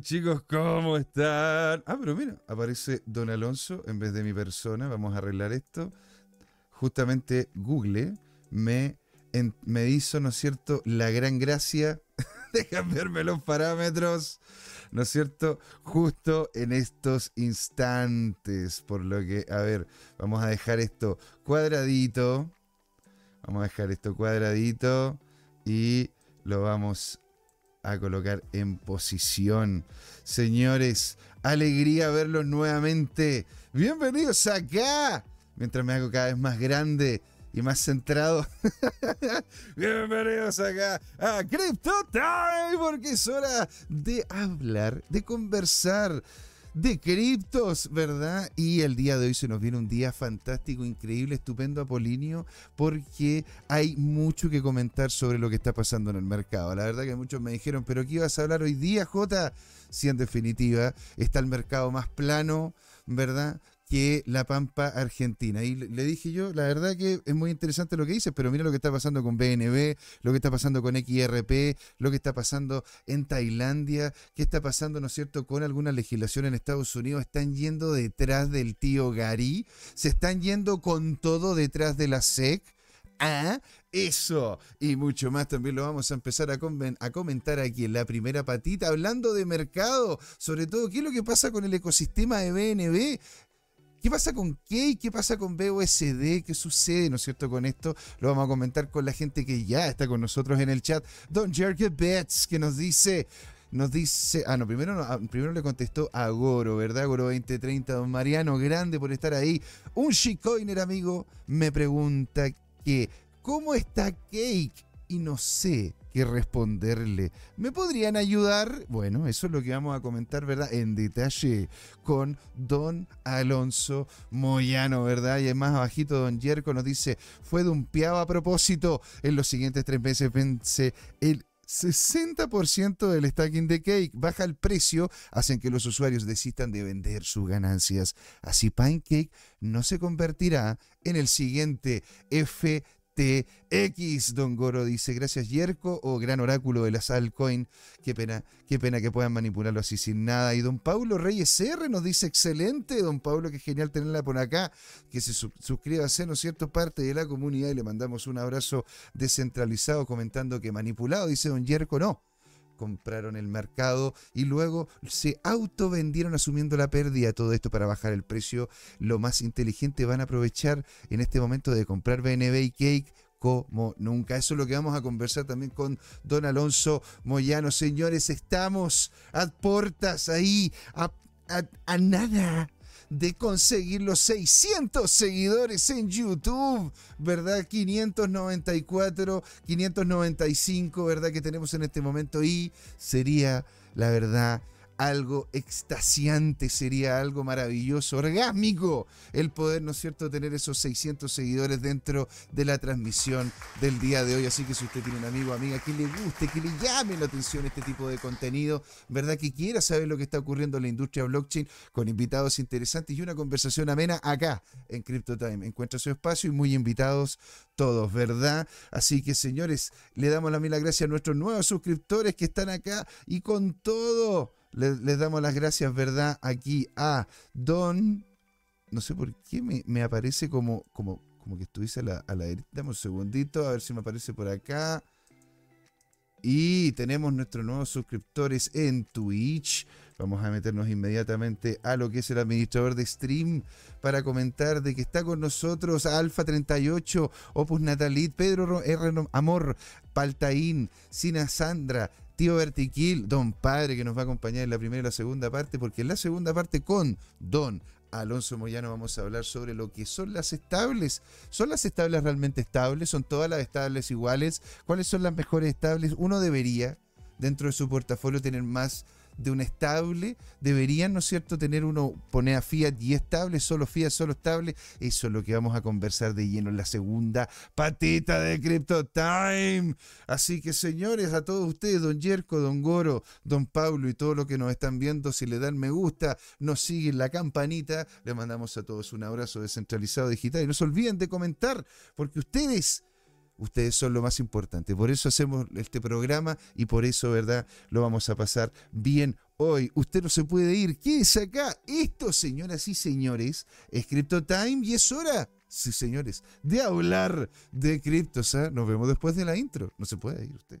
chicos, ¿cómo están? Ah, pero mira, aparece Don Alonso en vez de mi persona. Vamos a arreglar esto. Justamente Google me, me hizo, ¿no es cierto?, la gran gracia de cambiarme los parámetros, ¿no es cierto?, justo en estos instantes. Por lo que, a ver, vamos a dejar esto cuadradito. Vamos a dejar esto cuadradito y lo vamos a colocar en posición. Señores, alegría verlos nuevamente. Bienvenidos acá. Mientras me hago cada vez más grande y más centrado. Bienvenidos acá a Crypto Time, porque es hora de hablar, de conversar de criptos, ¿verdad? Y el día de hoy se nos viene un día fantástico, increíble, estupendo, Apolinio, porque hay mucho que comentar sobre lo que está pasando en el mercado. La verdad que muchos me dijeron, pero ¿qué ibas a hablar hoy día, Jota? Si en definitiva está el mercado más plano, ¿verdad? Que la Pampa Argentina. Y le dije yo, la verdad que es muy interesante lo que dices, pero mira lo que está pasando con BNB, lo que está pasando con XRP, lo que está pasando en Tailandia, qué está pasando, ¿no es cierto?, con alguna legislación en Estados Unidos. Están yendo detrás del tío Gary, se están yendo con todo detrás de la SEC. Ah, eso y mucho más también lo vamos a empezar a, a, comentar aquí en la primera patita, hablando de mercado, sobre todo qué es lo que pasa con el ecosistema de BNB. ¿Qué pasa con Key? ¿Qué pasa con BUSD? ¿Qué sucede, no cierto, con esto? Lo vamos a comentar con la gente que ya está con nosotros en el chat. Don Jerky Betts, que nos dice, nos dice, ah, no, primero, ah, primero le contestó a Goro, ¿verdad? Goro 2030, don Mariano, grande por estar ahí. Un shitcoiner amigo me pregunta que, ¿cómo está Cake? Y no sé, responderle. ¿Me podrían ayudar? Bueno, eso es lo que vamos a comentar, ¿verdad? En detalle con don Alonso Moyano, ¿verdad? Y más abajito, don Yerko nos dice, fue de un piado a propósito. En los siguientes tres meses vence el 60% del stacking de Cake baja el precio, hacen que los usuarios desistan de vender sus ganancias. Así Pancake no se convertirá en el siguiente F X, Don Goro dice, gracias Yerko o gran oráculo de las altcoin. Qué pena, qué pena que puedan manipularlo así sin nada. Y Don Pablo Reyes R nos dice, excelente, Don Pablo, qué genial tenerla por acá, que se suscriba a ser, ¿no cierto?, parte de la comunidad y le mandamos un abrazo descentralizado comentando que manipulado, dice Don Yerko, no compraron el mercado y luego se auto vendieron asumiendo la pérdida. Todo esto para bajar el precio. Lo más inteligente van a aprovechar en este momento de comprar BNB y Cake como nunca. Eso es lo que vamos a conversar también con don Alonso Moyano. Señores, estamos a puertas ahí, a, a nada de conseguir los 600 seguidores en YouTube, ¿verdad? 594, 595, ¿verdad? Que tenemos en este momento y sería, la verdad, algo extasiante, sería algo maravilloso, orgásmico, el poder, ¿no es cierto?, tener esos 600 seguidores dentro de la transmisión del día de hoy. Así que si usted tiene un amigo o amiga que le guste, que le llame la atención este tipo de contenido, ¿verdad? Que quiera saber lo que está ocurriendo en la industria blockchain con invitados interesantes y una conversación amena acá en CryptoTime. Encuentra su espacio y muy invitados todos, ¿verdad? Así que, señores, le damos la mil gracias a nuestros nuevos suscriptores que están acá y con todo les, damos las gracias, ¿verdad? Aquí a Don. No sé por qué me, aparece como, como, como que estuviese a la, a la derecha. Dame un segundito, a ver si me aparece por acá. Y tenemos nuestros nuevos suscriptores en Twitch. Vamos a meternos inmediatamente a lo que es el administrador de stream para comentar de que está con nosotros Alfa 38, Opus Natalit, Pedro R. Amor, Paltaín, Sina Sandra, Tío Vertiquil, Don Padre, que nos va a acompañar en la primera y la segunda parte, porque en la segunda parte con Don Alonso Moyano vamos a hablar sobre lo que son las estables. ¿Son las estables realmente estables? ¿Son todas las estables iguales? ¿Cuáles son las mejores estables? Uno debería, dentro de su portafolio, tener más de un estable, deberían, ¿no es cierto?, tener uno, poner a Fiat y estable, solo Fiat, solo estable. Eso es lo que vamos a conversar de lleno en la segunda patita de Crypto Time. Así que, señores, a todos ustedes, don Yerko, don Goro, don Pablo y todos los que nos están viendo, si le dan me gusta, nos siguen la campanita, le mandamos a todos un abrazo descentralizado digital y no se olviden de comentar, porque ustedes Ustedes son lo más importante. Por eso hacemos este programa y por eso, ¿verdad? Lo vamos a pasar bien hoy. Usted no se puede ir. ¿Qué es acá? Esto, señoras y señores, es Crypto Time y es hora, sí, señores, de hablar de criptos. ¿ah? Nos vemos después de la intro. No se puede ir usted.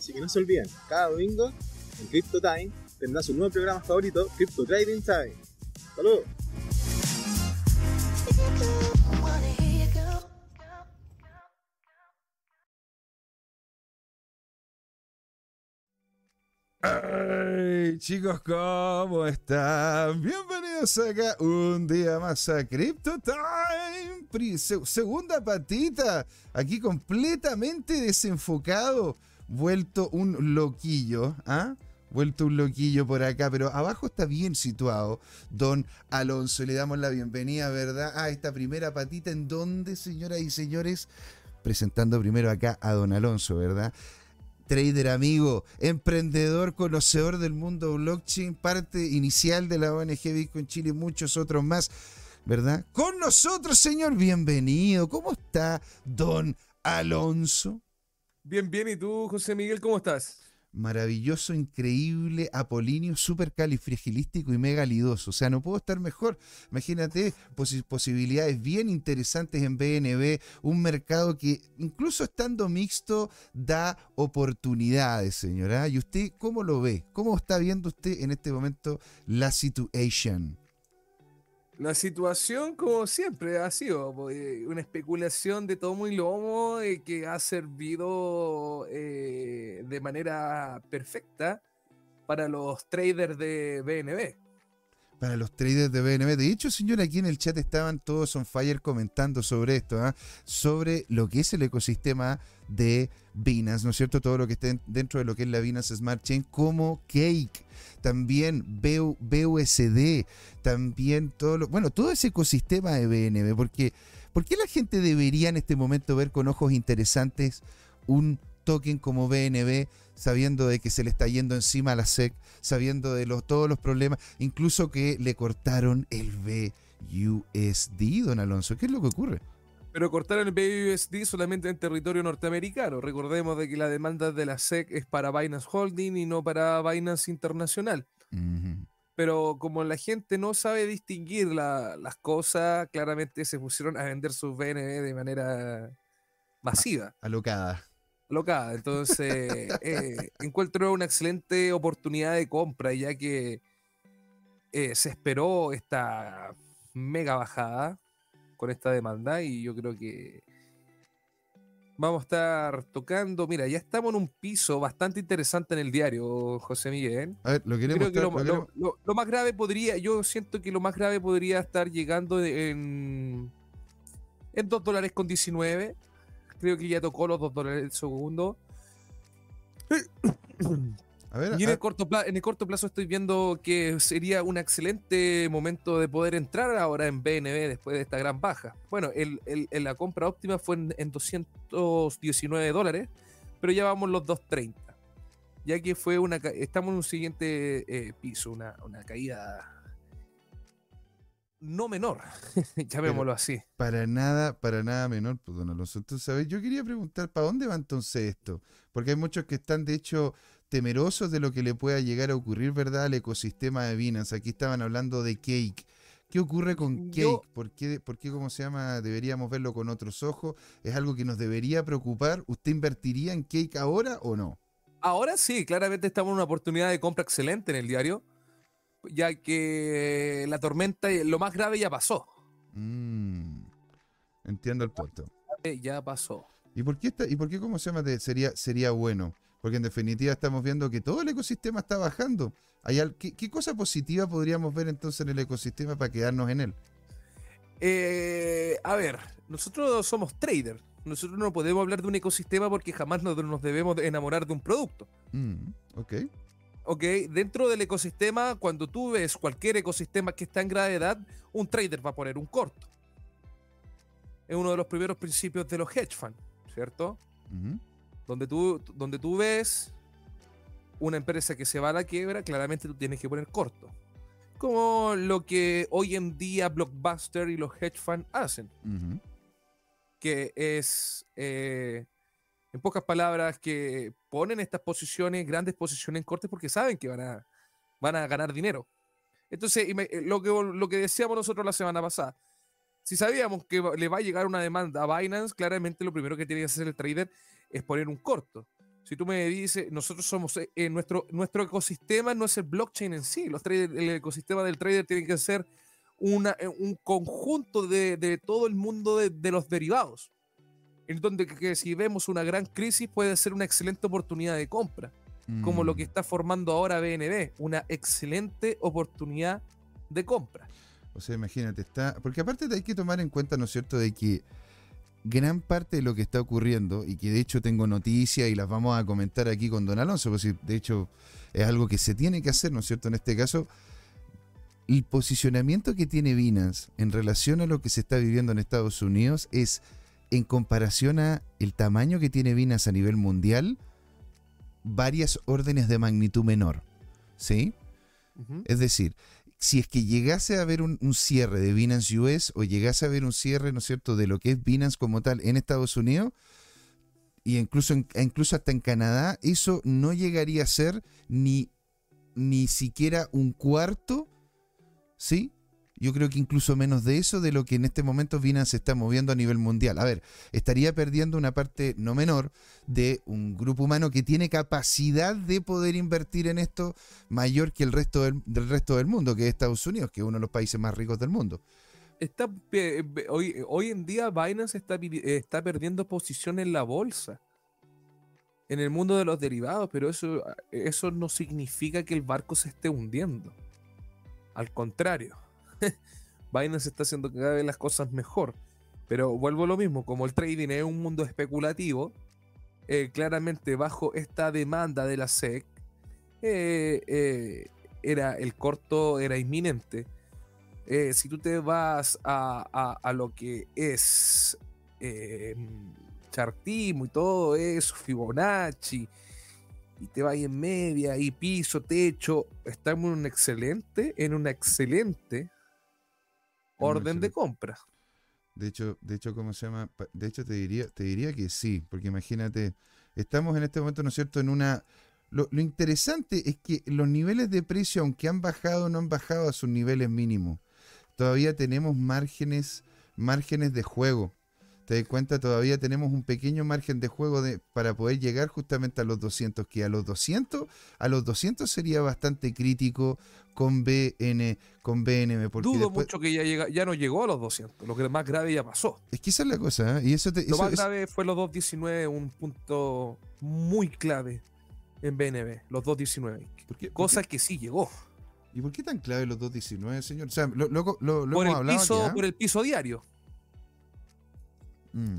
Así que no se olviden, cada domingo en Crypto Time tendrá su nuevo programa favorito, Crypto Trading Time. ¡Saludos! Hey, chicos, ¿cómo están? Bienvenidos acá un día más a Crypto Time. segunda patita, aquí completamente desenfocado, vuelto un loquillo, ¿ah? Vuelto un loquillo por acá, pero abajo está bien situado Don Alonso. Le damos la bienvenida, ¿verdad? A esta primera patita en donde, señoras y señores, presentando primero acá a Don Alonso, ¿verdad? trader amigo, emprendedor, conocedor del mundo blockchain, parte inicial de la ONG Bitcoin Chile y muchos otros más, ¿verdad? Con nosotros, señor, bienvenido. ¿Cómo está don Alonso? Bien, bien. ¿Y tú, José Miguel, cómo estás? maravilloso, increíble, apolíneo, súper califragilístico y mega lidoso. O sea, no puedo estar mejor. Imagínate posibilidades bien interesantes en BNB, un mercado que incluso estando mixto da oportunidades, señora. ¿Y usted cómo lo ve? ¿Cómo está viendo usted en este momento la situación? La situación, como siempre, ha sido pues, una especulación de tomo y lomo eh, que ha servido eh, de manera perfecta para los traders de BNB. Para los traders de BNB. De hecho, señor, aquí en el chat estaban todos on fire comentando sobre esto, ¿ah? sobre lo que es el ecosistema de Binance, ¿no es cierto? Todo lo que está dentro de lo que es la Binance Smart Chain como Cake también BUSD, también todo lo, bueno, todo ese ecosistema de BNB, porque ¿por qué la gente debería en este momento ver con ojos interesantes un token como BNB sabiendo de que se le está yendo encima a la SEC, sabiendo de los, todos los problemas, incluso que le cortaron el BUSD, don Alonso? ¿Qué es lo que ocurre? Pero cortaron el BUSD solamente en territorio norteamericano. Recordemos de que la demanda de la SEC es para Binance Holding y no para Binance Internacional. Pero como la gente no sabe distinguir las cosas, claramente se pusieron a vender sus BNB de manera masiva. Alocada. Alocada. Entonces, eh, encuentro una excelente oportunidad de compra, ya que eh, se esperó esta mega bajada con esta demanda y yo creo que vamos a estar tocando. Mira, ya estamos en un piso bastante interesante en el diario, José Miguel. A ver, lo queremos. lo, más grave podría, yo siento que lo más grave podría estar llegando en, en 2 dólares con 19. Creo que ya tocó los 2 dólares el segundo. y en, el corto plazo, en el corto plazo estoy viendo que sería un excelente momento de poder entrar ahora en BNB después de esta gran baja. Bueno, el, la compra óptima fue en, 219 dólares, pero ya vamos los 230. Ya que fue una estamos en un siguiente eh, piso, una, caída no menor, llamémoslo así. Para nada, para nada menor, pues don Alonso. Entonces, ¿sabes? Yo quería preguntar, ¿para dónde va entonces esto? Porque hay muchos que están, de hecho, temerosos de lo que le pueda llegar a ocurrir, ¿verdad?, al ecosistema de Binance. Aquí estaban hablando de Cake. ¿Qué ocurre con Cake? ¿Por, qué, ¿Por qué, cómo se llama, deberíamos verlo con otros ojos? ¿Es algo que nos debería preocupar? ¿Usted invertiría en Cake ahora o no? Ahora sí, claramente estamos en una oportunidad de compra excelente en el diario, ya que la tormenta, lo más grave ya pasó. Mm, entiendo el punto. Ya pasó. ¿Y por qué, está, y por qué cómo se llama, sería, sería bueno? Porque en definitiva estamos viendo que todo el ecosistema está bajando. ¿Hay al- ¿qué, qué cosa positiva podríamos ver entonces en el ecosistema para quedarnos en él? Eh, a ver, nosotros somos traders. Nosotros no podemos hablar de un ecosistema porque jamás nos, nos debemos de enamorar de un producto. Mm, ok. Ok, dentro del ecosistema, cuando tú ves cualquier ecosistema que está en gravedad, un trader va a poner un corto. Es uno de los primeros principios de los hedge funds, ¿cierto? Donde tú, donde tú ves una empresa que se va a la quiebra, claramente tú tienes que poner corto. Como lo que hoy en día Blockbuster y los hedge funds hacen. Que es, eh, en pocas palabras, que ponen estas posiciones, grandes posiciones en cortes porque saben que van a, van a ganar dinero. Entonces, eh, lo que, lo que decíamos nosotros la semana pasada, si sabíamos que le va a llegar una demanda a Binance, claramente lo primero que tiene que hacer el trader es poner un corto. Si tú me dices, nosotros somos, eh, eh, nuestro, nuestro ecosistema no es el blockchain en sí, los traders- el ecosistema del trader tiene que ser una, eh, un conjunto de, de todo el mundo de, de los derivados. En donde que, si vemos una gran crisis puede ser una excelente oportunidad de compra, como lo que Mm. está formando ahora BNB, una excelente oportunidad de compra. O sea, imagínate, está. Porque aparte hay que tomar en cuenta, ¿no es cierto?, de que gran parte de lo que está ocurriendo, y que de hecho tengo noticias y las vamos a comentar aquí con Don Alonso, porque de hecho es algo que se tiene que hacer, ¿no es cierto?, en este caso, el posicionamiento que tiene Binance en relación a lo que se está viviendo en Estados Unidos es, en comparación a el tamaño que tiene Binance a nivel mundial, varias órdenes de magnitud menor. ¿Sí? Es decir, si es que llegase a haber un, un cierre de Binance US o llegase a haber un cierre, ¿no es cierto?, de lo que es Binance como tal en Estados Unidos, y incluso, incluso hasta en Canadá, eso no llegaría a ser ni, ni siquiera un cuarto, ¿sí? Yo creo que incluso menos de eso de lo que en este momento Binance está moviendo a nivel mundial. A ver, estaría perdiendo una parte no menor de un grupo humano que tiene capacidad de poder invertir en esto mayor que el resto del, resto del mundo, que es Estados Unidos, que es uno de los países más ricos del mundo. Está, pe- pe- hoy, hoy en día Binance está, eh, está perdiendo posición en la bolsa, en el mundo de los derivados, pero eso, eso no significa que el barco se esté hundiendo. Al contrario, Binance está haciendo cada vez las cosas mejor. Pero vuelvo a lo mismo, como el trading es un mundo especulativo, eh, claramente bajo esta demanda de la SEC, eh, eh, era, el corto era inminente. Si tú te vas a, a- lo que es eh, chartismo y todo eso, Fibonacci, y te vas en media y piso, techo, estamos en un excelente, en una excelente orden de compra. De hecho, de hecho, ¿cómo se llama? De hecho, te diría, te diría que sí, porque imagínate, estamos en este momento, ¿no es cierto?, en una... Lo, lo interesante es que los niveles de precio, aunque han bajado, no han bajado a sus niveles mínimos. Todavía tenemos márgenes, márgenes de juego. Te das cuenta, todavía tenemos un pequeño margen de juego de, para poder llegar justamente a los 200, que a los 200, a los 200 sería bastante crítico con BN, con BNM, porque Dudo después- mucho que ya, llega, ya no llegó a los 200. Lo que más grave ya pasó. es que esa es la cosa, ¿eh? y eso te, Lo eso más grave fue los 2.19, un punto muy clave en BNB, los 2.19. ¿por qué- por Cosa que sí llegó. ¿Y por qué tan clave los 2.19, señor? O sea, lo, lo- lo- lo Por hemos el, hablado piso, por el piso diario. Mm.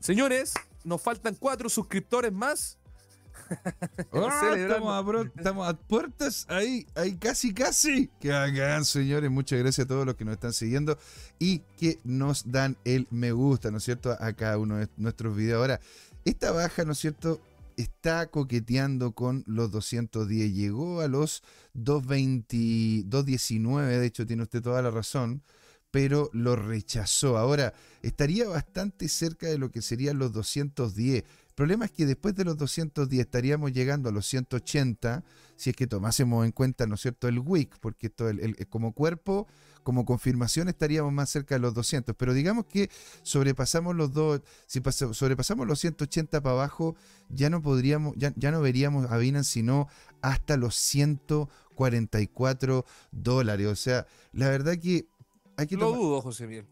Señores, nos faltan cuatro suscriptores más. Celebrando. estamos, a, pro- estamos a puertas ahí, ahí casi, casi. Que hagan, señores. Muchas gracias a todos los que nos están siguiendo y que nos dan el me gusta, ¿no es cierto? A cada uno de nuestros videos. Ahora, esta baja, ¿no es cierto? Está coqueteando con los 210. Llegó a los 220, 219. De hecho, tiene usted toda la razón. Pero lo rechazó. Ahora, estaría bastante cerca de lo que serían los 210 problema es que después de los 210 estaríamos llegando a los 180 si es que tomásemos en cuenta, ¿no es cierto?, el WIC, porque el, el- como cuerpo, como confirmación estaríamos más cerca de los 200, pero digamos que sobrepasamos los dos, si pasa- sobrepasamos los 180 para abajo, ya no podríamos, ya, ya no veríamos a Binance sino hasta los 144 dólares. O sea, la verdad que hay que Lo tomar- dudo, José Miguel.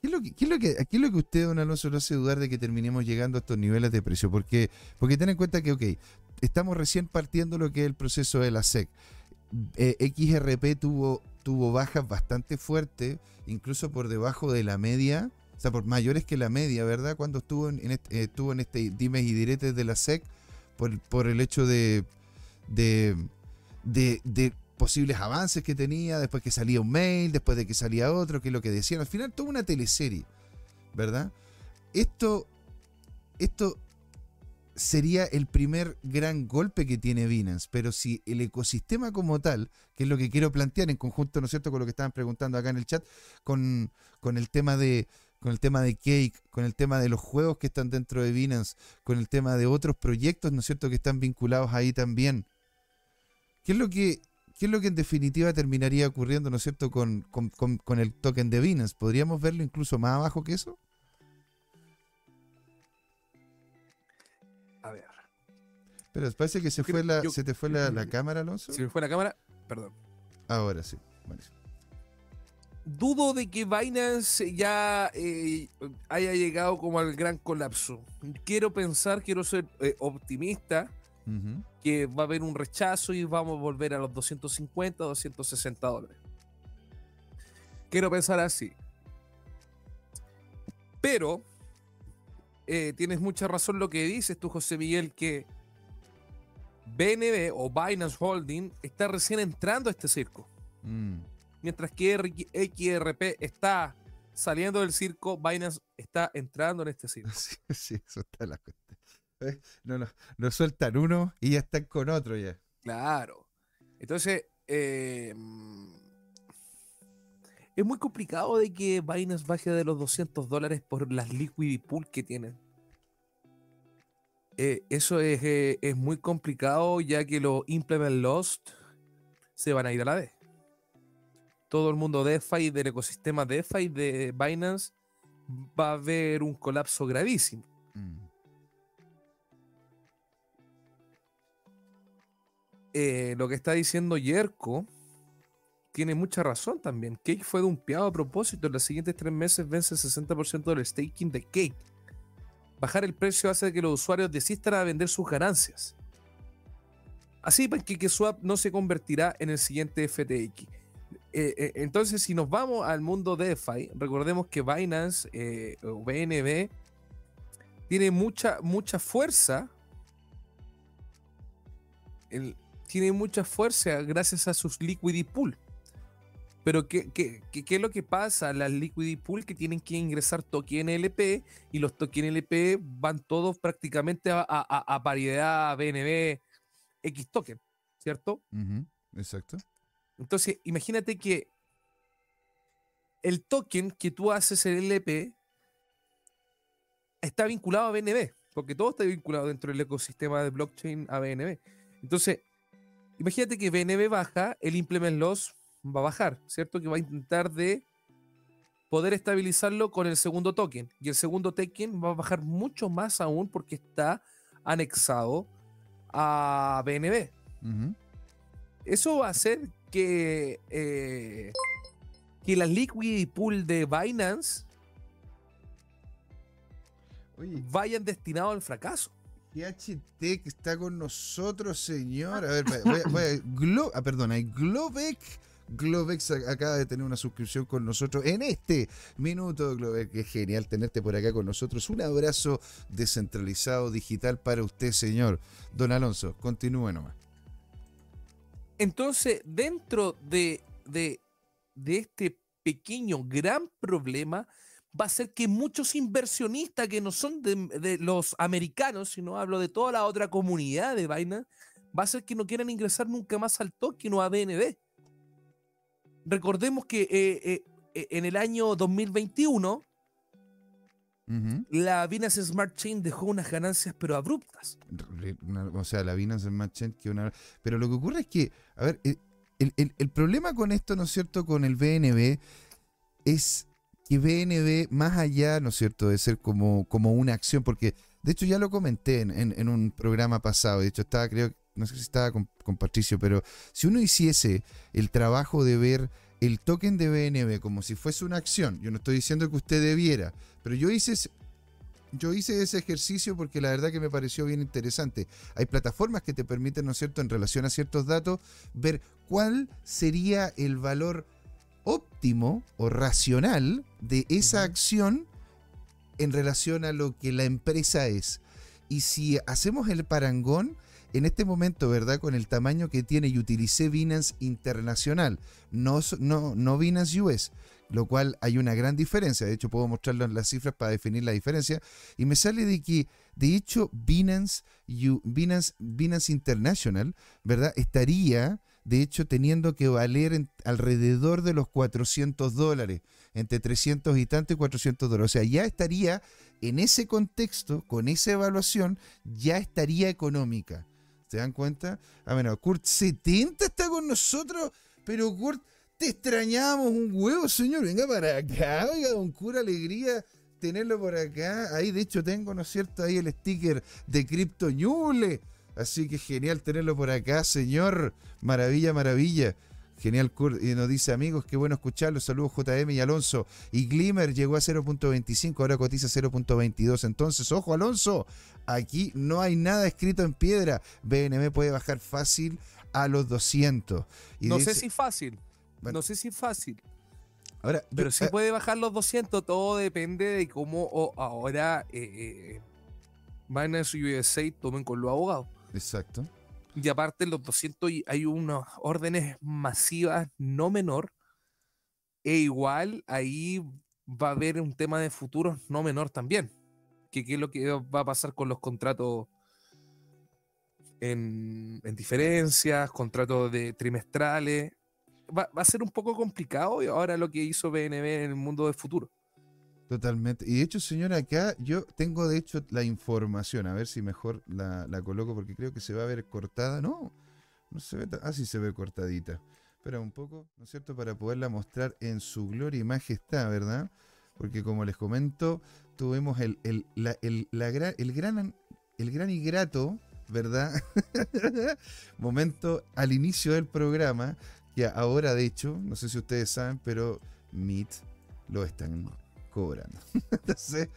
¿Qué es, lo que, qué es lo que, qué es lo que usted, don Alonso, lo hace dudar de que terminemos llegando a estos niveles de precio? Porque, porque ten en cuenta que, ok, estamos recién partiendo lo que es el proceso de la SEC. Eh, XRP tuvo, tuvo bajas bastante fuertes, incluso por debajo de la media, o sea, por mayores que la media, ¿verdad? Cuando estuvo en, en este, eh, estuvo en este dimes y diretes de la SEC, por, por el hecho de, de, de, de posibles avances que tenía, después que salía un mail, después de que salía otro, que es lo que decían. Al final, toda una teleserie, ¿verdad? Esto, esto sería el primer gran golpe que tiene Binance, pero si el ecosistema como tal, que es lo que quiero plantear en conjunto, ¿no es cierto?, con lo que estaban preguntando acá en el chat, con, con el tema de con el tema de Cake, con el tema de los juegos que están dentro de Binance, con el tema de otros proyectos, ¿no es cierto?, que están vinculados ahí también. ¿Qué es lo que, qué es lo que en definitiva terminaría ocurriendo, ¿no es cierto?, con, con- con- con el token de Binance. ¿Podríamos verlo incluso más abajo que eso? A ver. Pero parece que se, Creo- fue la, yo- se te fue la, la cámara, Alonso. Si me fue la cámara, perdón. Ahora sí. Buenísimo. Dudo de que Binance ya eh, haya llegado como al gran colapso. Quiero pensar, quiero ser eh, optimista, Que va a haber un rechazo y vamos a volver a los 250, 260 dólares. Quiero pensar así. Pero eh, tienes mucha razón lo que dices tú, José Miguel, que BNB o Binance Holding está recién entrando a este circo. Mm. Mientras que XRP está saliendo del circo, Binance está entrando en este circo. Sí, sí, eso está la cuestión. Eh, No, no, no sueltan uno y ya están con otro ya. Claro. Entonces, eh, mm, es muy complicado de que Binance baje de los 200 dólares por las liquidity pool que tienen. Eh, eso es, eh, es muy complicado ya que los implement lost se van a ir a la vez. Todo el mundo DeFi del ecosistema DeFi de Binance va a haber un colapso gravísimo. Mm. Eh, lo que está diciendo Yerko tiene mucha razón también. Cake fue dumpeado a propósito. En los siguientes tres meses vence el 60% del staking de Cake. Bajar el precio hace que los usuarios desistan a vender sus ganancias. Así que Swap no se convertirá en el siguiente FTX. Eh, eh, entonces, si nos vamos al mundo DeFi, recordemos que Binance o BNB tiene mucha, mucha fuerza. El- tiene mucha fuerza gracias a sus liquidity pool. Pero ¿qué, qué, qué- qué es lo que pasa? Las liquidity pool que tienen que ingresar token LP y los token LP van todos prácticamente a, a- a- paridad BNB X token, ¿cierto? Exacto. Entonces, imagínate que el token que tú haces en LP está vinculado a BNB, porque todo está vinculado dentro del ecosistema de blockchain a BNB. Entonces, imagínate que BNB baja, el implement loss va a bajar, ¿cierto? Que va a intentar de poder estabilizarlo con el segundo token. Y el segundo token va a bajar mucho más aún porque está anexado a BNB eso va a hacer que, eh, que las liquidity pool de Binance Oye, vayan destinados al fracaso. GHT que está con nosotros, señor. A ver, voy a- voy a- Glo- ah, Globek. Globex acaba de tener una suscripción con nosotros en este minuto, Globex. Es genial tenerte por acá con nosotros. Un abrazo descentralizado digital para usted, señor. Don Alonso, continúe nomás. Entonces, dentro de, de, de este pequeño, gran problema, va a ser que muchos inversionistas que no son de, de los americanos, sino hablo de toda la otra comunidad de Binance, va a ser que no quieran ingresar nunca más al token o a BNB. Recordemos que eh, eh, eh, en el año 2021 Ujú. la Binance Smart Chain dejó unas ganancias pero abruptas. O sea, la Binance Smart Chain que una... Pero lo que ocurre es que, a ver, el- el problema con esto, ¿no es cierto?, con el BNB es que BNB, más allá, ¿no es cierto?, de ser como, como una acción, porque de hecho ya lo comenté en, un programa pasado, de hecho estaba, creo, no sé si estaba con, con Patricio, pero si uno hiciese el trabajo de ver el token de BNB como si fuese una acción, yo no estoy diciendo que usted debiera, pero yo hice yo hice ese ejercicio porque la verdad que me pareció bien interesante. Hay plataformas que te permiten, ¿no es cierto?, en relación a ciertos datos, ver cuál sería el valor óptimo o racional de esa acción en relación a lo que la empresa es. Y si hacemos el parangón, en este momento, ¿verdad? Con el tamaño que tiene, y utilicé Binance Internacional, no, no, no Binance US, lo cual hay una gran diferencia. De hecho, puedo mostrarles las cifras para definir la diferencia. Y me sale de que, de hecho, Binance, Binance, Binance International, ¿verdad? Estaría, de hecho, teniendo que valer alrededor de los 400 dólares, entre 300 y tanto y 400 dólares. O sea, ya estaría en ese contexto, con esa evaluación, ya estaría económica. ¿Se dan cuenta? Ah, bueno, Kurt 70 está con nosotros, pero Kurt, te extrañamos un huevo, señor. Venga para acá, oiga, don Cura, alegría tenerlo por acá. Ahí, de hecho, tengo, ¿no es cierto? Ahí el sticker de Crypto Ñuble. Así que genial tenerlo por acá, señor. Maravilla, maravilla. Genial, Kurt. Y nos dice, amigos, qué bueno escucharlo. Saludos, JM y Alonso. Y Glimmer llegó a 0.25, ahora cotiza 0.22. Entonces, ojo, Alonso, aquí no hay nada escrito en piedra. BNB puede bajar fácil a los 200. Y no dice- sé si fácil. Bueno. No sé si fácil. Ahora, Pero sí ah, puede bajar los 200. Todo depende de cómo ahora eh, eh, Binance USA tomen con los abogados. Exacto. Y aparte, los 200 y hay unas órdenes masivas no menor. E igual ahí va a haber un tema de futuros no menor también. Que qué es lo que va a pasar con los contratos en, en diferencias, contratos de trimestrales. Va, va a ser un poco complicado y ahora lo que hizo BNB en el mundo del futuro. Totalmente. Y de hecho, señor, acá yo tengo de hecho la información. A ver si mejor la, coloco porque creo que se va a ver cortada. No, no se ve. Ah, sí se ve cortadita. Espera un poco, ¿no es cierto? Para poderla mostrar en su gloria y majestad, ¿verdad? Porque como les comento, tuvimos el, el, la- el, la el gran, el gran y grato, ¿verdad? Momento al inicio del programa, que ahora de hecho, no sé si ustedes saben, pero Meet lo están cobrando. Entonces,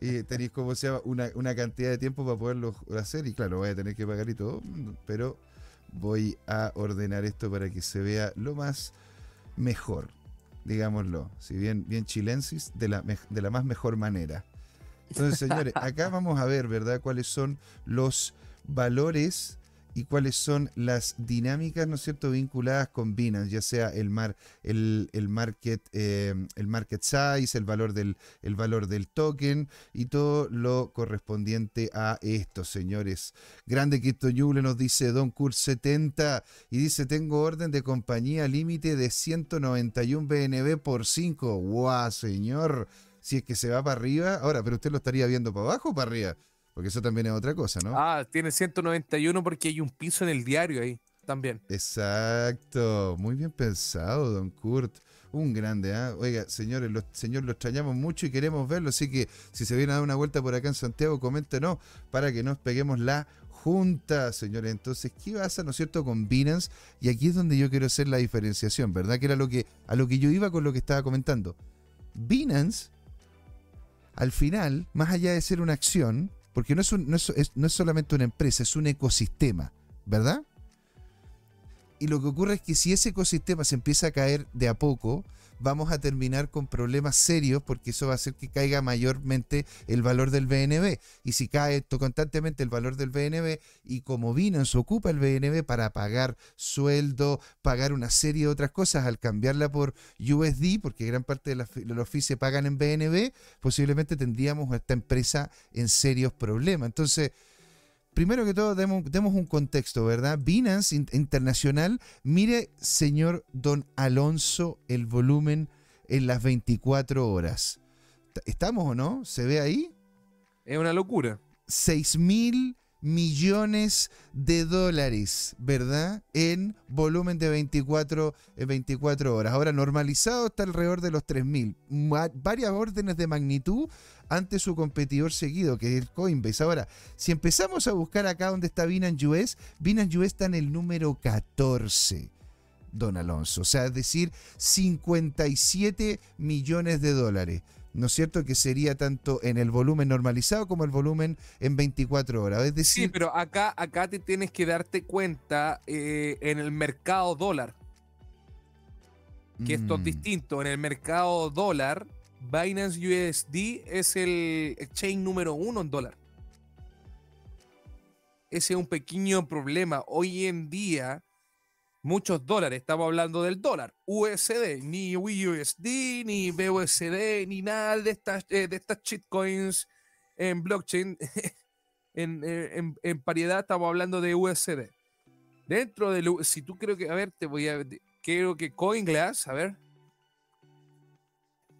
y tenéis como se llama una, una cantidad de tiempo para poderlo hacer y claro, voy a tener que pagar y todo, pero voy a ordenar esto para que se vea lo más mejor, digámoslo, si bien bien chilensis, de la, de la más mejor manera. Entonces, señores, acá vamos a ver, ¿verdad?, cuáles son los valores y cuáles son las dinámicas, ¿no es cierto?, vinculadas con Binance, ya sea el mar, el, el market, eh, el market size, el valor del, el valor del token y todo lo correspondiente a esto, señores. Grande Crypto Ñuble nos dice Don Kurt 70 y dice tengo orden de compañía límite de 191 BNB por 5. ¡Guau, señor! Si es que se va para arriba, ahora, pero usted lo estaría viendo para abajo o para arriba, porque eso también es otra cosa, ¿no? Ah, tiene 191 porque hay un piso en el diario ahí también. Exacto, muy bien pensado, don Kurt. Un grande, ¿ah? Oiga, señores, lo, señor, lo extrañamos mucho y queremos verlo, así que si se viene a dar una vuelta por acá en Santiago, coméntenos para que nos peguemos la junta, señores. Entonces, ¿qué pasa, no es cierto, con Binance? Y aquí es donde yo quiero hacer la diferenciación, ¿verdad? Que era lo que, a lo que yo iba con lo que estaba comentando. Binance, al final, más allá de ser una acción, porque no es, un- no es- es- no es solamente una empresa, es un ecosistema, ¿verdad? Y lo que ocurre es que si ese ecosistema se empieza a caer de a poco, vamos a terminar con problemas serios porque eso va a hacer que caiga mayormente el valor del BNB. Y si cae esto constantemente el valor del BNB y como Binance ocupa el BNB para pagar sueldo, pagar una serie de otras cosas al cambiarla por USD, porque gran parte de, fi- de los fees se pagan en BNB, posiblemente tendríamos a esta empresa en serios problemas. Entonces, primero que todo, demos, demos un contexto, ¿verdad? Binance In- Internacional, mire, señor Don Alonso, el volumen en las 24 horas. ¿Estamos o no? ¿Se ve ahí? Es una locura. 6 mil millones de dólares, ¿verdad? En volumen de 24, eh, 24 horas. Ahora, normalizado está alrededor de los 3 mil. Varias órdenes de magnitud ante su competidor seguido, que es el Coinbase. Ahora, si empezamos a buscar acá donde está Binance US, Binance US está en el número 14 don Alonso. O sea, es decir, 57 millones de dólares. ¿No es cierto? Que sería tanto en el volumen normalizado como el volumen en 24 horas. Es decir, sí, pero acá, acá te tienes que darte cuenta eh, en el mercado dólar. Que esto es Mm, distinto. En el mercado dólar, Binance USD es el exchange número uno en dólar. Ese es un pequeño problema. Hoy en día, muchos dólares, estamos hablando del dólar, USD, ni USD, ni BUSD, ni nada de estas, eh, de estas shitcoins en blockchain. en, eh, en- en paridad estamos hablando de USD. Dentro del, si tú creo que, a ver, te voy a, creo que CoinGlass, a ver.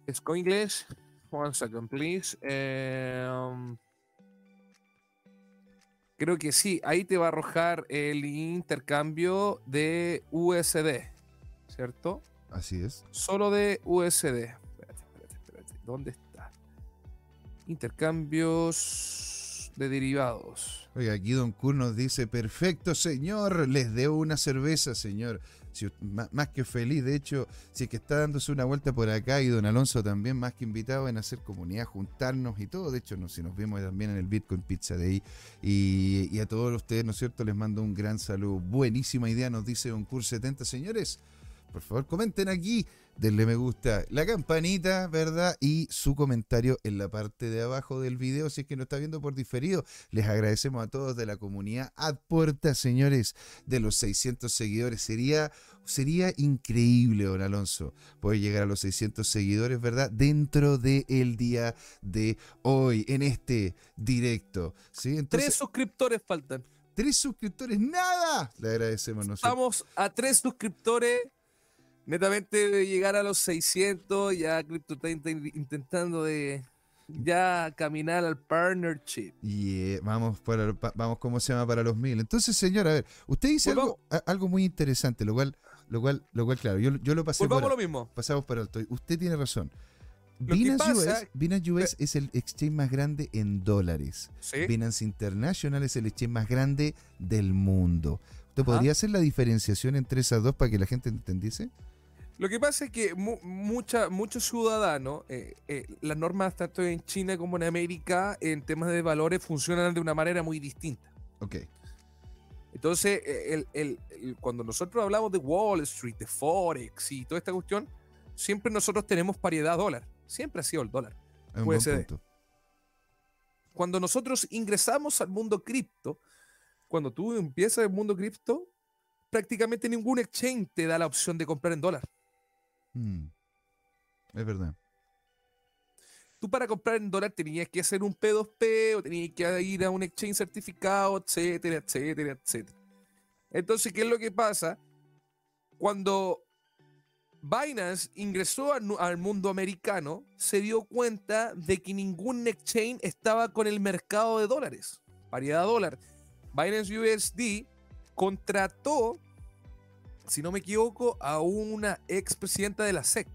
¿Es CoinGlass? One second, please. Em, creo que sí, ahí te va a arrojar el intercambio de USD, ¿cierto? así es. Solo de USD. Espérate, espérate, espérate. ¿Dónde está? Intercambios de derivados. Oiga, aquí Don Kur nos dice, perfecto señor, les debo una cerveza, señor. Más que feliz, de hecho, si es que está dándose una vuelta por acá y Don Alonso también, más que invitado en hacer comunidad, juntarnos y todo. De hecho, no, si nos vemos también en el Bitcoin Pizza de ahí. Y, a todos ustedes, ¿no es cierto? Les mando un gran saludo. Buenísima idea, nos dice Don Kur 70, señores. Por favor, comenten aquí, denle me gusta, la campanita, ¿verdad? Y su comentario en la parte de abajo del video, si es que no está viendo por diferido. Les agradecemos a todos de la comunidad. A puerta, señores, de los 600 seguidores. Sería, sería increíble, don Alonso, poder llegar a los 600 seguidores, ¿verdad? Dentro del día de hoy, en este directo. ¿sí? Entonces, Tres suscriptores faltan. tres suscriptores, nada. Le agradecemos nosotros. Estamos a tres suscriptores. Netamente de llegar a los 600. Ya Crypto está int- intentando de ya caminar al partnership. Y vamos para pa- vamos cómo se llama para los mil. Entonces, señor, a ver, usted dice algo, a- algo muy interesante, lo cual, lo cual, lo cual, claro, yo, yo lo pasé por lo mismo. pasamos por alto. Usted tiene razón. Binance US, Binance US es el exchange más grande en dólares. Sí. Binance International es el exchange más grande del mundo. ¿Usted podría hacer la diferenciación entre esas dos para que la gente entendiese? Lo que pasa es que mu- mucha, muchos ciudadanos, eh, eh, las normas tanto en China como en América en temas de valores funcionan de una manera muy distinta. Ok. Entonces, eh, el- el- el- cuando nosotros hablamos de Wall Street, de Forex y toda esta cuestión, siempre nosotros tenemos paridad dólar. Siempre ha sido el dólar. Es USD. punto. Cuando nosotros ingresamos al mundo cripto, cuando tú empiezas el mundo cripto, prácticamente ningún exchange te da la opción de comprar en dólar. Mm. Es verdad. Tú para comprar en dólar tenías que hacer un P2P o tenías que ir a un exchange certificado, etcétera, etcétera, etcétera. Entonces, ¿qué es lo que pasa? Cuando Binance ingresó al, mundo americano, se dio cuenta de que ningún exchange estaba con el mercado de dólares, paridad dólar. Binance USD contrató, si no me equivoco, a una expresidenta de la SEC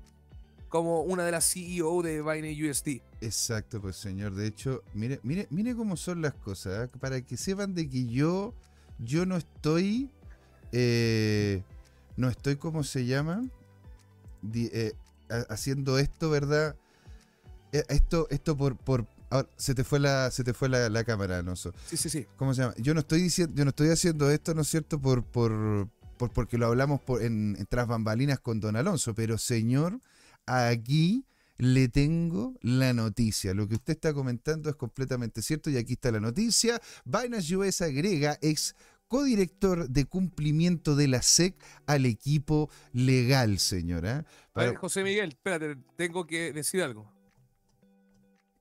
como una de las CEO de Binance USD. Exacto, pues señor. De hecho, mire, mire, mire cómo son las cosas. ¿eh? Para que sepan de que yo, yo no estoy, eh, no estoy, ¿cómo se llama? Di- eh, ha- haciendo esto, ¿verdad? Esto, esto por, por, ahora, se te fue la, se te fue la, la cámara, Alonso. Sí, sí, sí. ¿Cómo se llama? Yo no estoy diciendo, yo no estoy haciendo esto, ¿no es cierto? Por, por, por porque lo hablamos por, en, en tras bambalinas con Don Alonso, pero señor, aquí le tengo la noticia. Lo que usted está comentando es completamente cierto y aquí está la noticia. Binance US agrega ex codirector de cumplimiento de la SEC al equipo legal, señora. A ver, José Miguel, espérate, tengo que decir algo.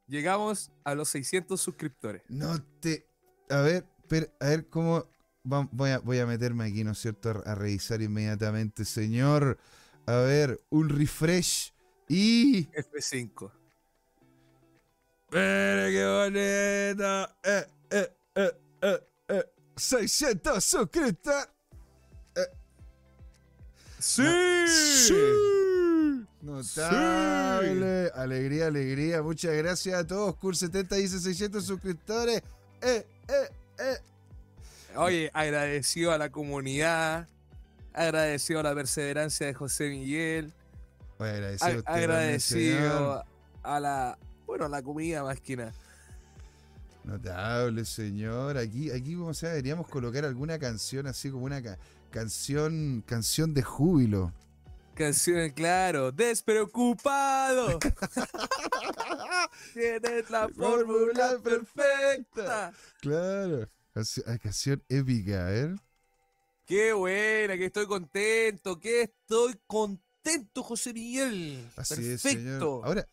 Llegamos a los 600 suscriptores. No te. A ver, pero, a ver cómo. Voy a, voy a meterme aquí, ¿no es cierto? A, a revisar inmediatamente, señor. A ver, un refresh. Y. F5. Mire qué bonito. Eh, eh, eh, eh, eh. 600 suscriptores. ¡Sí! Notable. Alegría, alegría. Muchas gracias a todos. Cur70 dice 600 suscriptores. Eh, eh, eh. Oye, agradecido a la comunidad, agradecido a la perseverancia de José Miguel, agradecido, a agradecido a la, bueno, a la comunidad más que nada. Notable, señor. Aquí, aquí, como sea, deberíamos colocar alguna canción así como una ca- canción, canción de júbilo. Canción, claro, despreocupado. Tienes la fórmula perfecta. Claro. Canci- ah, Canción épica, ver. Qué buena, que estoy contento, que estoy contento, José Miguel. Así es, Perfecto. señor. Ahora,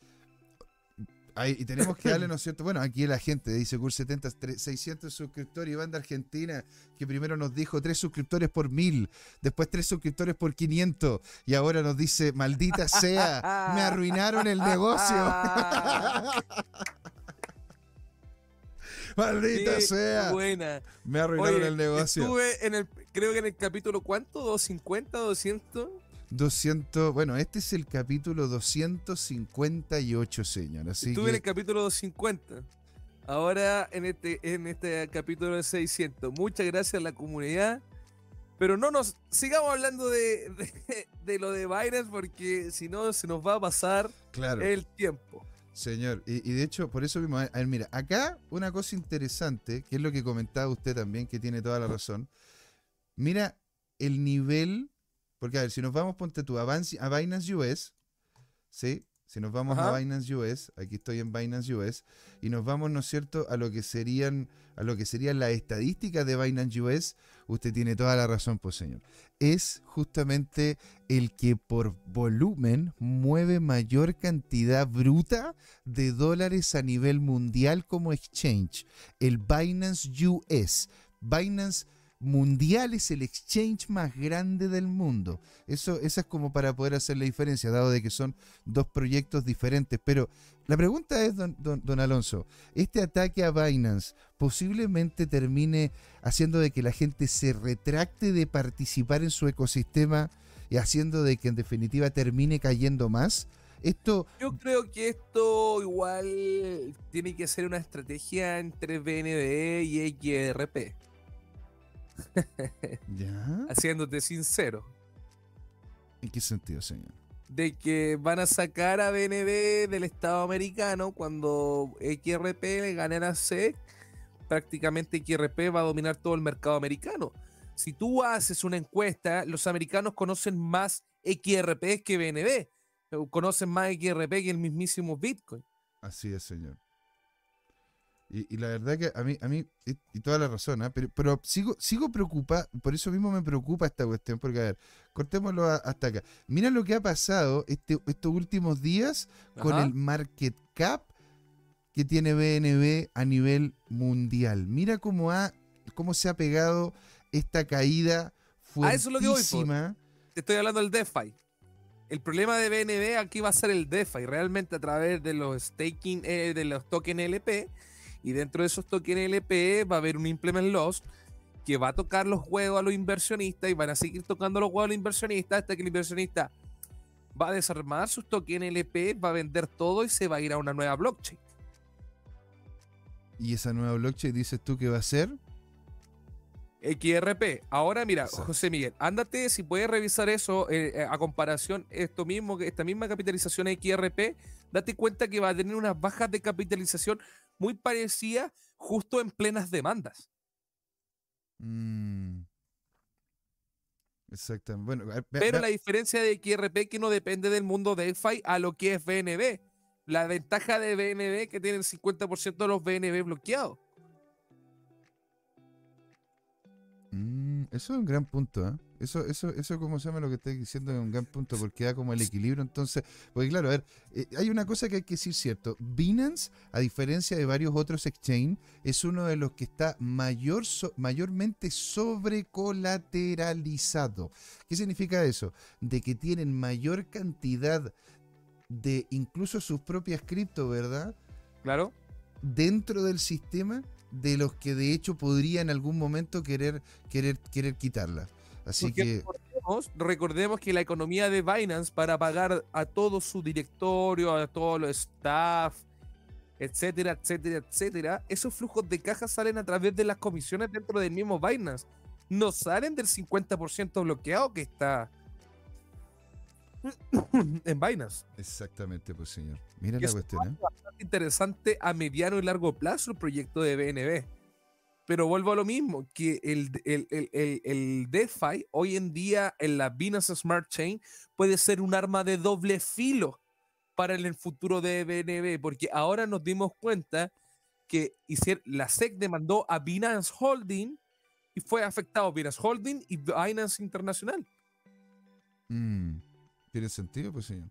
y tenemos que darle, ¿no es cierto? Bueno, aquí la gente dice Cur 70, tre- 600 suscriptores, Iván de Argentina, que primero nos dijo 3 suscriptores por 1000, después 3 suscriptores por 500, y ahora nos dice, maldita sea, me arruinaron el negocio. maldita Qué sea, buena. me arruinaron Oye, el negocio. Estuve en el, creo que en el capítulo ¿cuánto? ¿250? ¿200? 200, bueno, este es el capítulo 258, señor. Así Estuve en el capítulo 250. Ahora en este, en este capítulo de 600. Muchas gracias a la comunidad. Pero no nos sigamos hablando de, de, de lo de Binance porque si no se nos va a pasar claro. el tiempo. Señor, y, y de hecho, por eso mismo, a ver, mira, acá una cosa interesante, que es lo que comentaba usted también, que tiene toda la razón. Mira el nivel, porque a ver, si nos vamos, ponte tú, a, Binance- a Binance US, ¿sí? Si nos vamos Ajá. a Binance US, aquí estoy en Binance US, y nos vamos, ¿no es cierto?, a lo que serían, a lo que serían las estadísticas de Binance US, usted tiene toda la razón, pues señor. Es justamente el que por volumen mueve mayor cantidad bruta de dólares a nivel mundial como exchange. El Binance US. Binance Mundial es el exchange más grande del mundo. Eso, esa es como para poder hacer la diferencia, dado de que son dos proyectos diferentes. Pero la pregunta es, don, don- don Alonso, ¿este ataque a Binance posiblemente termine haciendo de que la gente se retracte de participar en su ecosistema y haciendo de que en definitiva termine cayendo más? Esto, Yo creo que esto igual tiene que ser una estrategia entre BNB y XRP. ¿ya? Haciéndote sincero. ¿En qué sentido, señor? de que van a sacar a BNB del Estado americano cuando XRP le gane a la SEC. Prácticamente XRP va a dominar todo el mercado americano. Si tú haces una encuesta, los americanos conocen más XRP que BNB. Conocen más XRP que el mismísimo Bitcoin. Así es, señor. Y, y la verdad que a mí, a mí, y, y toda la razón, ¿ah? pero, pero sigo, sigo preocupado, por eso mismo me preocupa esta cuestión, porque a ver, cortémoslo a- hasta acá. Mira lo que ha pasado este, estos últimos días con el market cap que tiene BNB a nivel mundial. Mira cómo, ha, cómo se ha pegado esta caída A eso es lo que voy, fuertísima. Te estoy hablando del DeFi. El problema de BNB aquí va a ser el DeFi, realmente a través de los staking, eh, de los tokens LP. Y dentro de esos tokens LP va a haber un implement loss que va a tocar los juegos a los inversionistas y van a seguir tocando los juegos a los inversionistas hasta que el inversionista va a desarmar sus tokens LP, va a vender todo y se va a ir a una nueva blockchain. Y esa nueva blockchain, dices tú que va a ser. XRP. Ahora mira, Exacto. José Miguel, ándate si puedes revisar eso eh, eh, a comparación, esto mismo, esta misma capitalización XRP, date cuenta que va a tener unas bajas de capitalización muy parecidas justo en plenas demandas. Mm. Exactamente. Bueno, ve- Pero la diferencia de que no depende del mundo DeFi a lo que es BNB. La ventaja de BNB es que tiene el 50% de los BNB bloqueados. Mm, eso es un gran punto, ¿eh? Eso, eso, eso, como se llama lo que estoy diciendo, es un gran punto, porque da como el equilibrio. Entonces, porque claro, a ver, eh, hay una cosa que hay que decir cierto. Binance, a diferencia de varios otros exchange, es uno de los que está mayor, so- mayormente sobrecolateralizado. ¿Qué significa eso? De que tienen mayor cantidad de incluso sus propias cripto, ¿verdad? Claro. dentro del sistema de los que de hecho podría en algún momento querer, querer, querer quitarla. Así Porque que recordemos, recordemos que la economía de Binance para pagar a todo su directorio, a todo los staff, etcétera, etcétera, etcétera, esos flujos de caja salen a través de las comisiones dentro del mismo Binance. No salen del 50% bloqueado que está en Binance. exactamente, pues señor. Mira Y la cuestión, ¿eh? bastante interesante a mediano y largo plazo el proyecto de BNB. Pero vuelvo a lo mismo, que el, el, el, el, DeFi hoy en día en la Binance Smart Chain puede ser un arma de doble filo para el futuro de BNB, porque ahora nos dimos cuenta que la SEC demandó a Binance Holding y fue afectado Binance Holding y Binance Internacional. Mm, Tiene sentido, pues señor.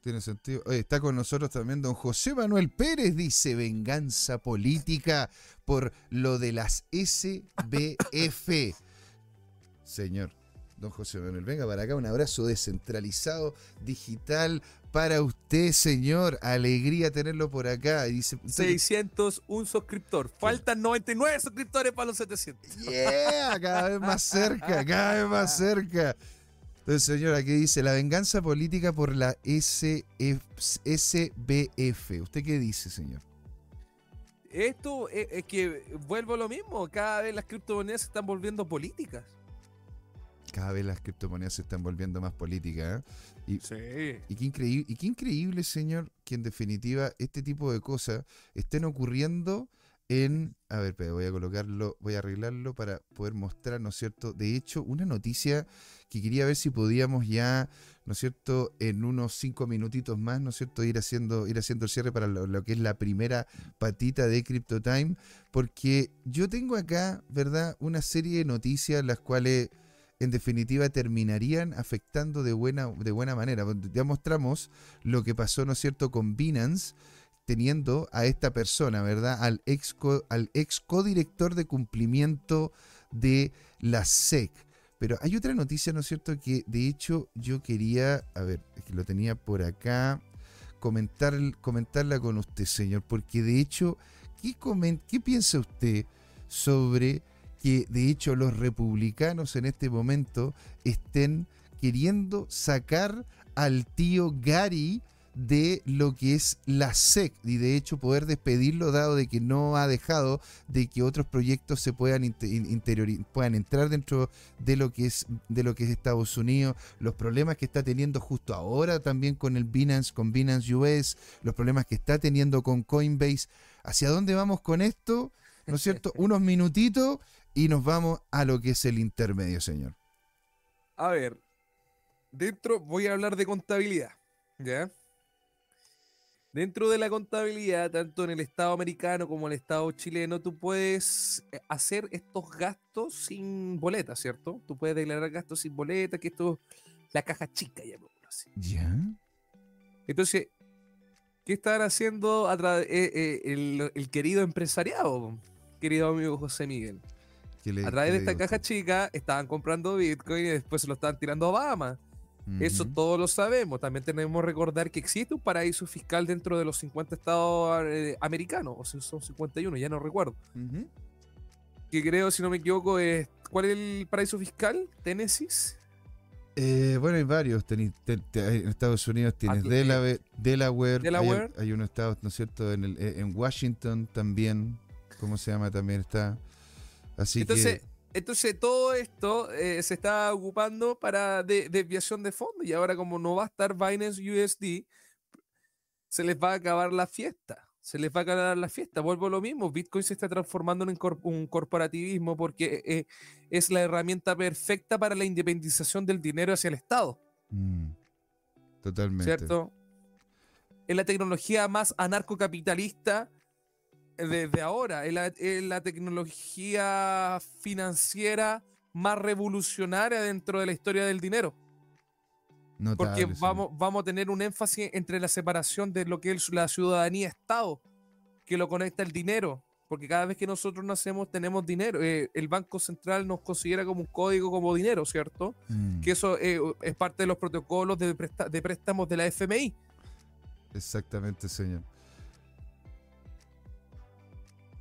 Tiene sentido. Oye, está con nosotros también don José Manuel Pérez, dice venganza política por lo de las SBF. Señor, don José Manuel, venga para acá, un abrazo descentralizado, digital para usted, señor. Alegría tenerlo por acá. Y dice, 601 suscriptor. Faltan 99 suscriptores para los 700. Yeah, cada vez más cerca, cada vez más cerca. Entonces, señor, aquí dice la venganza política por la SF SBF. ¿Usted qué dice, señor? Esto es, es que vuelvo a lo mismo. Cada vez las criptomonedas se están volviendo políticas. Cada vez las criptomonedas se están volviendo más políticas. ¿eh? Y, Sí. y qué increíble, y qué increíble, señor, que en definitiva este tipo de cosas estén ocurriendo en. A ver, voy a colocarlo, voy a arreglarlo para poder mostrar, ¿no es cierto? De hecho, una noticia que quería ver si podíamos ya, ¿no es cierto?, en unos cinco minutitos más, ¿no es cierto?, ir haciendo, ir haciendo el cierre para lo, que es la primera patita de CryptoTime, porque yo tengo acá, ¿verdad?, una serie de noticias las cuales en definitiva terminarían afectando de buena, de buena manera. Ya mostramos lo que pasó, ¿no es cierto?, con Binance, teniendo a esta persona, ¿verdad?, al ex, al ex codirector de cumplimiento de la SEC. Pero hay otra noticia, ¿no es cierto?, que de hecho yo quería, a ver, es que lo tenía por acá, comentar, comentarla con usted, señor, porque de hecho, ¿qué, comen- qué piensa usted sobre que de hecho los republicanos en este momento estén queriendo sacar al tío Gary de lo que es la SEC y de hecho poder despedirlo dado de que no ha dejado de que otros proyectos se puedan puedan entrar dentro de lo que es de lo que es Estados Unidos, los problemas que está teniendo justo ahora también con el Binance con Binance US, los problemas que está teniendo con Coinbase, ¿hacia dónde vamos con esto? ¿No es cierto? Unos minutitos y nos vamos a lo que es el intermedio, señor. A ver, dentro voy a hablar de contabilidad, ¿ya? Dentro de la contabilidad, tanto en el Estado americano como en el Estado chileno, tú puedes eh, hacer estos gastos sin boleta, ¿cierto? Tú puedes declarar gastos sin boleta, que esto es la caja chica, llamémoslo así. ¿Ya? Entonces, ¿qué están haciendo a eh, eh, el, el querido empresariado, querido amigo José Miguel? ¿Qué le- A través de esta caja chica estaban comprando Bitcoin y después se lo estaban tirando a Bahamas. Eso todos lo sabemos. También tenemos que recordar que existe un paraíso fiscal dentro de los 50 estados eh, americanos, o si son 51, ya no recuerdo. Que creo, si no me equivoco, es. ¿Cuál es el paraíso fiscal? ¿Tennessee? Eh, bueno, hay varios. En Estados Unidos tienes ti- Delaware, Delaware, hay-. Hay, unos estados, ¿no es cierto? En, el- eh, en Washington también. ¿Cómo se llama? También está. Así Entonces, que. Entonces todo esto eh, se está ocupando para de- desviación de fondos. Y ahora, como no va a estar Binance USD, se les va a acabar la fiesta. Se les va a acabar la fiesta. Vuelvo a lo mismo. Bitcoin se está transformando en un corporativismo porque eh, es la herramienta perfecta para la independización del dinero hacia el Estado. mm, totalmente. ¿Cierto? Es la tecnología más anarcocapitalista desde ahora. Es la, es la tecnología financiera más revolucionaria dentro de la historia del dinero. Notable, Porque vamos, vamos a tener un énfasis entre la separación de lo que es la ciudadanía-Estado, que lo conecta el dinero. Porque cada vez que nosotros nacemos tenemos dinero. Eh, el Banco Central nos considera como un código como dinero, ¿cierto? Mm, Que eso eh, es parte de los protocolos de préstamos de la FMI. Exactamente, señor.